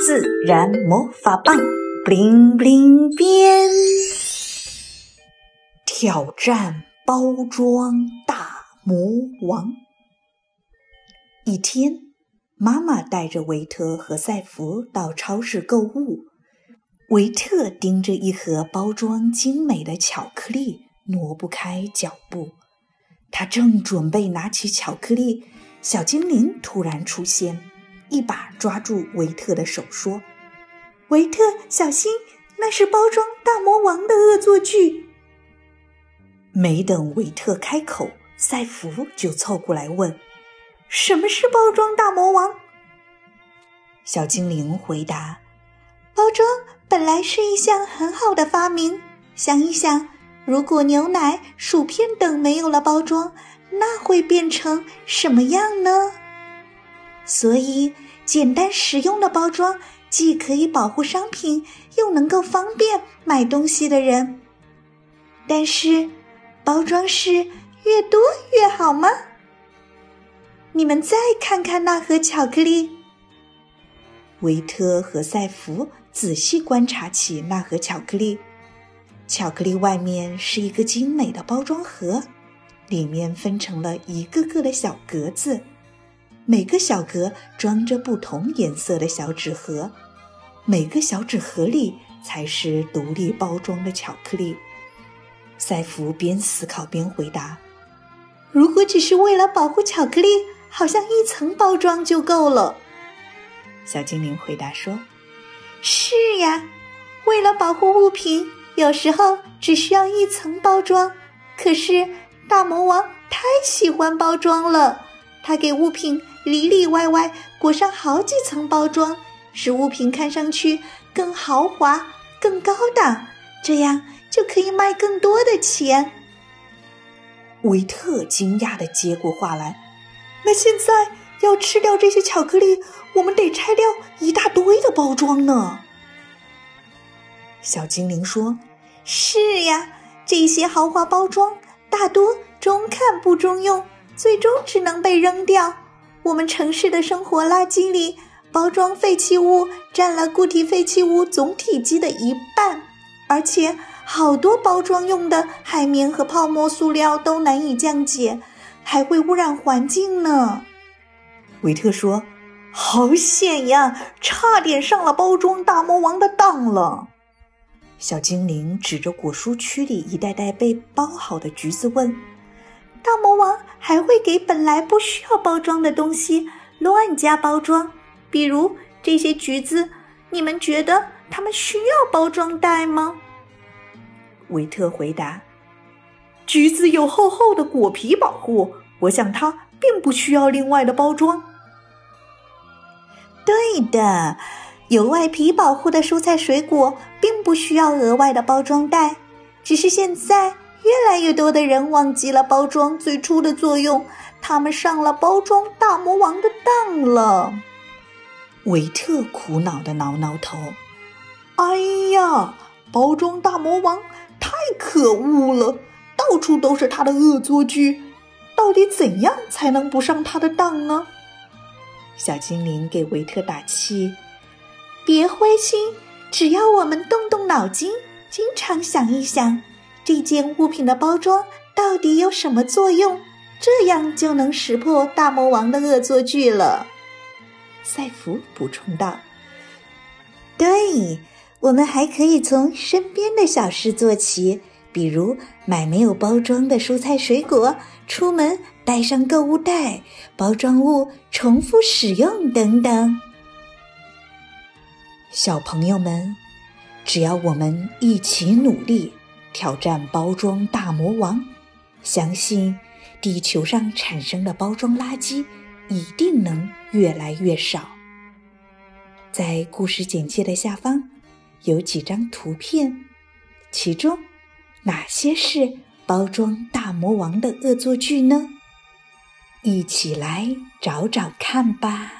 自然魔法棒，bling bling 变，挑战包装大魔王。一天，妈妈带着维特和赛弗到超市购物。维特盯着一盒包装精美的巧克力，挪不开脚步。他正准备拿起巧克力，小精灵突然出现，一把抓住维特的手，说：“维特，小心，那是包装大魔王的恶作剧。”没等维特开口，赛弗就凑过来问：“什么是包装大魔王？”小精灵回答：“包装。”本来是一项很好的发明。想一想，如果牛奶、薯片等没有了包装，那会变成什么样呢？所以，简单实用的包装既可以保护商品，又能够方便买东西的人。但是，包装是越多越好吗？你们再看看那盒巧克力，维特和赛弗。仔细观察起那盒巧克力，巧克力外面是一个精美的包装盒，里面分成了一个个的小格子，每个小格装着不同颜色的小纸盒，每个小纸盒里才是独立包装的巧克力。赛弗边思考边回答：“如果只是为了保护巧克力，好像一层包装就够了。”小精灵回答说。是呀，为了保护物品，有时候只需要一层包装。可是大魔王太喜欢包装了，他给物品里里外外裹上好几层包装，使物品看上去更豪华、更高档，这样就可以卖更多的钱。维特惊讶的接过话来：“那现在？”要吃掉这些巧克力，我们得拆掉一大堆的包装呢。小精灵说：“是呀，这些豪华包装大多中看不中用，最终只能被扔掉。我们城市的生活垃圾里，包装废弃物占了固体废弃物总体积的一半，而且好多包装用的海绵和泡沫塑料都难以降解，还会污染环境呢。”维特说：“好险呀，差点上了包装大魔王的当了。”小精灵指着果蔬区里一袋袋被包好的橘子问：“大魔王还会给本来不需要包装的东西乱加包装？比如这些橘子，你们觉得它们需要包装袋吗？”维特回答：“橘子有厚厚的果皮保护，我想它并不需要另外的包装。”对的，有外皮保护的蔬菜水果并不需要额外的包装袋。只是现在越来越多的人忘记了包装最初的作用，他们上了包装大魔王的当了。维特苦恼的挠挠头：“哎呀，包装大魔王太可恶了，到处都是他的恶作剧。到底怎样才能不上他的当呢？”小精灵给维特打气：“别灰心，只要我们动动脑筋，经常想一想，这件物品的包装到底有什么作用，这样就能识破大魔王的恶作剧了。”赛弗补充道：“对，我们还可以从身边的小事做起，比如买没有包装的蔬菜水果，出门。”带上购物袋、包装物重复使用等等。小朋友们，只要我们一起努力，挑战包装大魔王，相信地球上产生的包装垃圾一定能越来越少。在故事简介的下方有几张图片，其中哪些是包装大魔王的恶作剧呢？一起来找找看吧。